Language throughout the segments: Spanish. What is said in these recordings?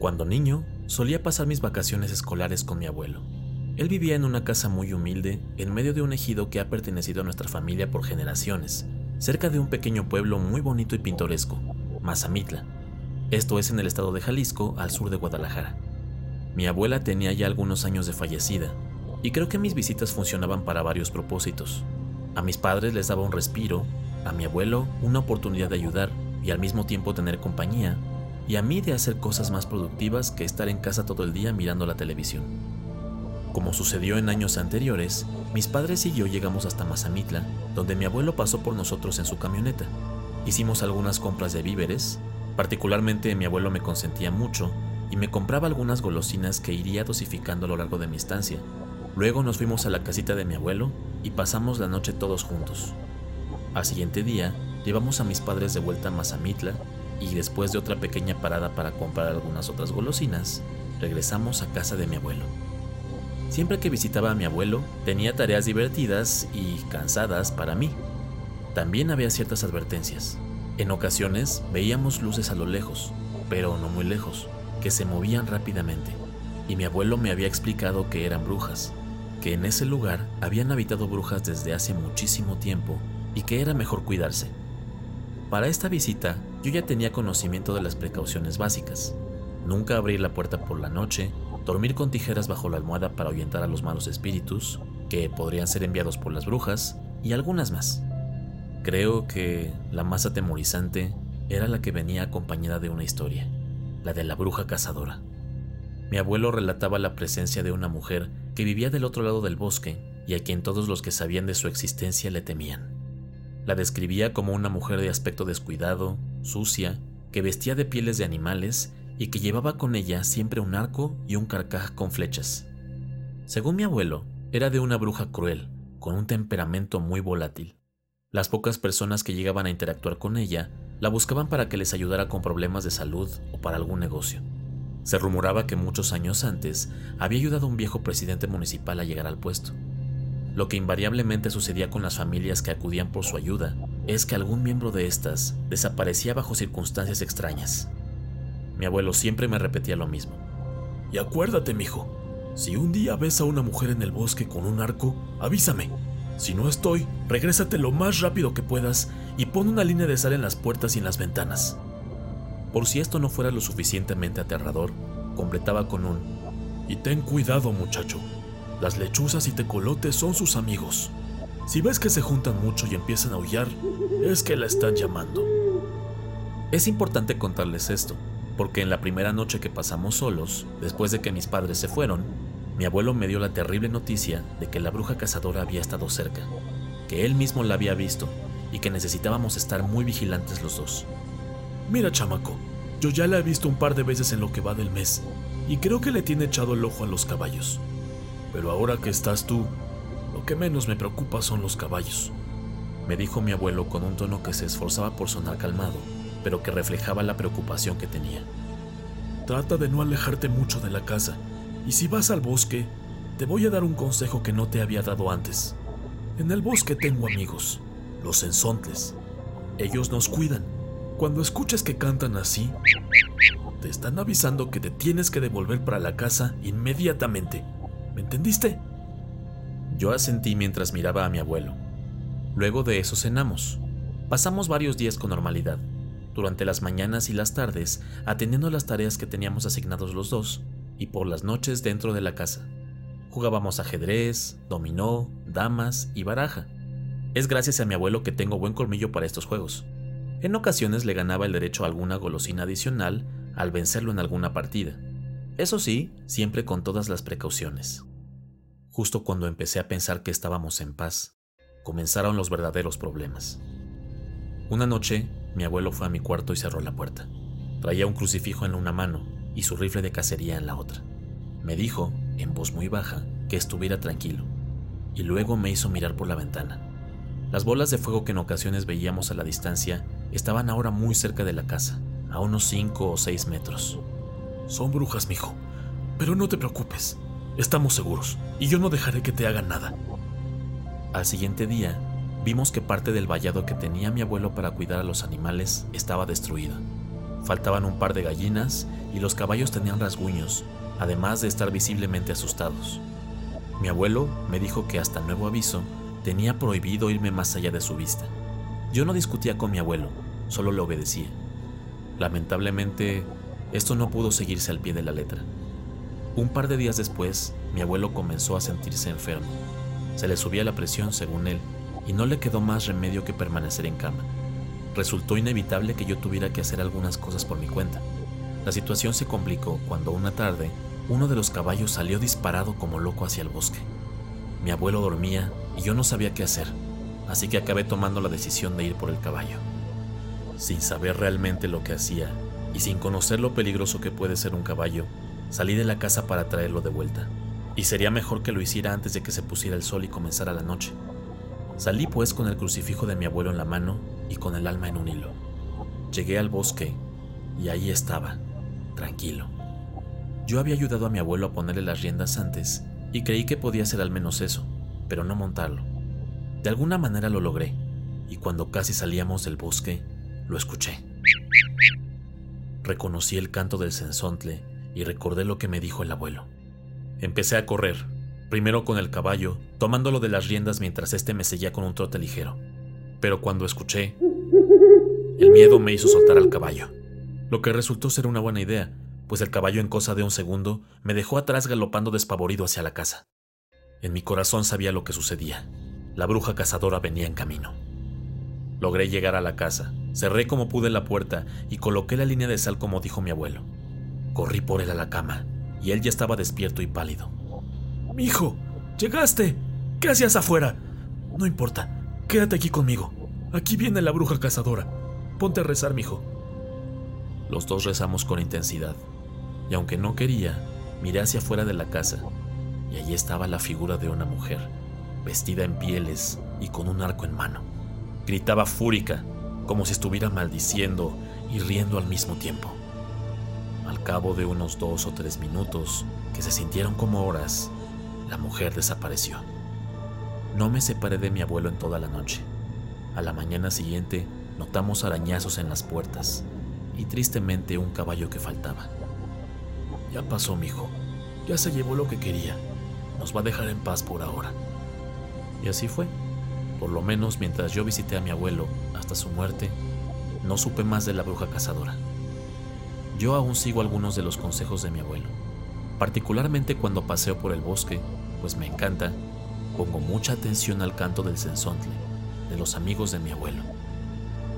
Cuando niño, solía pasar mis vacaciones escolares con mi abuelo. Él vivía en una casa muy humilde, en medio de un ejido que ha pertenecido a nuestra familia por generaciones, cerca de un pequeño pueblo muy bonito y pintoresco, Mazamitla. Esto es en el estado de Jalisco, al sur de Guadalajara. Mi abuela tenía ya algunos años de fallecida, y creo que mis visitas funcionaban para varios propósitos. A mis padres les daba un respiro, a mi abuelo una oportunidad de ayudar y al mismo tiempo tener compañía, y a mí de hacer cosas más productivas que estar en casa todo el día mirando la televisión. Como sucedió en años anteriores, mis padres y yo llegamos hasta Mazamitla, donde mi abuelo pasó por nosotros en su camioneta. Hicimos algunas compras de víveres, particularmente mi abuelo me consentía mucho y me compraba algunas golosinas que iría dosificando a lo largo de mi estancia. Luego nos fuimos a la casita de mi abuelo y pasamos la noche todos juntos. Al siguiente día, llevamos a mis padres de vuelta a Mazamitla y después de otra pequeña parada para comprar algunas otras golosinas, regresamos a casa de mi abuelo. Siempre que visitaba a mi abuelo, tenía tareas divertidas y cansadas para mí. También había ciertas advertencias. En ocasiones veíamos luces a lo lejos, pero no muy lejos, que se movían rápidamente. Y mi abuelo me había explicado que eran brujas, que en ese lugar habían habitado brujas desde hace muchísimo tiempo y que era mejor cuidarse. Para esta visita yo ya tenía conocimiento de las precauciones básicas. Nunca abrir la puerta por la noche dormir con tijeras bajo la almohada para ahuyentar a los malos espíritus, que podrían ser enviados por las brujas, y algunas más. Creo que la más atemorizante era la que venía acompañada de una historia, la de la bruja cazadora. Mi abuelo relataba la presencia de una mujer que vivía del otro lado del bosque y a quien todos los que sabían de su existencia le temían. La describía como una mujer de aspecto descuidado, sucia, que vestía de pieles de animales y que llevaba con ella siempre un arco y un carcaj con flechas. Según mi abuelo, era de una bruja cruel, con un temperamento muy volátil. Las pocas personas que llegaban a interactuar con ella la buscaban para que les ayudara con problemas de salud o para algún negocio. Se rumoraba que muchos años antes había ayudado a un viejo presidente municipal a llegar al puesto. Lo que invariablemente sucedía con las familias que acudían por su ayuda es que algún miembro de estas desaparecía bajo circunstancias extrañas, mi abuelo siempre me repetía lo mismo. Y acuérdate, mijo, si un día ves a una mujer en el bosque con un arco, avísame. Si no estoy, regrésate lo más rápido que puedas y pon una línea de sal en las puertas y en las ventanas. Por si esto no fuera lo suficientemente aterrador, completaba con un Y ten cuidado, muchacho. Las lechuzas y tecolotes son sus amigos. Si ves que se juntan mucho y empiezan a aullar, es que la están llamando. Es importante contarles esto, porque en la primera noche que pasamos solos, después de que mis padres se fueron, mi abuelo me dio la terrible noticia de que la bruja cazadora había estado cerca, que él mismo la había visto y que necesitábamos estar muy vigilantes los dos. Mira, chamaco, yo ya la he visto un par de veces en lo que va del mes y creo que le tiene echado el ojo a los caballos. Pero ahora que estás tú, lo que menos me preocupa son los caballos, me dijo mi abuelo con un tono que se esforzaba por sonar calmado pero que reflejaba la preocupación que tenía. Trata de no alejarte mucho de la casa, y si vas al bosque, te voy a dar un consejo que no te había dado antes. En el bosque tengo amigos, los ensontles. Ellos nos cuidan. Cuando escuches que cantan así, te están avisando que te tienes que devolver para la casa inmediatamente. ¿Me entendiste? Yo asentí mientras miraba a mi abuelo. Luego de eso cenamos. Pasamos varios días con normalidad durante las mañanas y las tardes atendiendo las tareas que teníamos asignados los dos, y por las noches dentro de la casa. Jugábamos ajedrez, dominó, damas y baraja. Es gracias a mi abuelo que tengo buen colmillo para estos juegos. En ocasiones le ganaba el derecho a alguna golosina adicional al vencerlo en alguna partida. Eso sí, siempre con todas las precauciones. Justo cuando empecé a pensar que estábamos en paz, comenzaron los verdaderos problemas. Una noche, mi abuelo fue a mi cuarto y cerró la puerta. Traía un crucifijo en una mano y su rifle de cacería en la otra. Me dijo, en voz muy baja, que estuviera tranquilo, y luego me hizo mirar por la ventana. Las bolas de fuego que en ocasiones veíamos a la distancia estaban ahora muy cerca de la casa, a unos 5 o 6 metros. Son brujas, mijo, pero no te preocupes, estamos seguros, y yo no dejaré que te hagan nada. Al siguiente día, vimos que parte del vallado que tenía mi abuelo para cuidar a los animales estaba destruida. Faltaban un par de gallinas y los caballos tenían rasguños, además de estar visiblemente asustados. Mi abuelo me dijo que hasta nuevo aviso tenía prohibido irme más allá de su vista. Yo no discutía con mi abuelo, solo le obedecía. Lamentablemente, esto no pudo seguirse al pie de la letra. Un par de días después, mi abuelo comenzó a sentirse enfermo. Se le subía la presión, según él, y no le quedó más remedio que permanecer en cama. Resultó inevitable que yo tuviera que hacer algunas cosas por mi cuenta. La situación se complicó cuando una tarde uno de los caballos salió disparado como loco hacia el bosque. Mi abuelo dormía y yo no sabía qué hacer, así que acabé tomando la decisión de ir por el caballo. Sin saber realmente lo que hacía y sin conocer lo peligroso que puede ser un caballo, salí de la casa para traerlo de vuelta. Y sería mejor que lo hiciera antes de que se pusiera el sol y comenzara la noche. Salí pues con el crucifijo de mi abuelo en la mano y con el alma en un hilo. Llegué al bosque y ahí estaba, tranquilo. Yo había ayudado a mi abuelo a ponerle las riendas antes y creí que podía ser al menos eso, pero no montarlo. De alguna manera lo logré, y cuando casi salíamos del bosque, lo escuché. Reconocí el canto del censontle y recordé lo que me dijo el abuelo. Empecé a correr, primero con el caballo, tomándolo de las riendas mientras éste me seguía con un trote ligero. Pero cuando escuché, el miedo me hizo soltar al caballo, lo que resultó ser una buena idea, pues el caballo en cosa de un segundo me dejó atrás galopando despavorido hacia la casa. En mi corazón sabía lo que sucedía. La bruja cazadora venía en camino. Logré llegar a la casa, cerré como pude la puerta y coloqué la línea de sal como dijo mi abuelo. Corrí por él a la cama y él ya estaba despierto y pálido. Hijo, llegaste. ¿Qué hacías afuera? No importa, quédate aquí conmigo. Aquí viene la bruja cazadora. Ponte a rezar, mijo. Los dos rezamos con intensidad y aunque no quería, miré hacia afuera de la casa, y allí estaba la figura de una mujer, vestida en pieles y con un arco en mano. Gritaba fúrica, como si estuviera maldiciendo y riendo al mismo tiempo. Al cabo de unos dos o tres minutos, que se sintieron como horas, la mujer desapareció. No me separé de mi abuelo en toda la noche. A la mañana siguiente notamos arañazos en las puertas y tristemente un caballo que faltaba. Ya pasó, mijo. Ya se llevó lo que quería. Nos va a dejar en paz por ahora. Y así fue. Por lo menos mientras yo visité a mi abuelo hasta su muerte, no supe más de la bruja cazadora. Yo aún sigo algunos de los consejos de mi abuelo, particularmente cuando paseo por el bosque, pues me encanta, pongo mucha atención al canto del censontle, de los amigos de mi abuelo.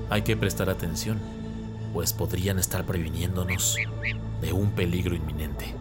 Hay que prestar atención, pues podrían estar previniéndonos de un peligro inminente.